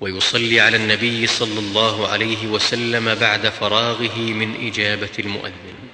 ويصلي على النبي صلى الله عليه وسلم بعد فراغه من إجابة المؤذن.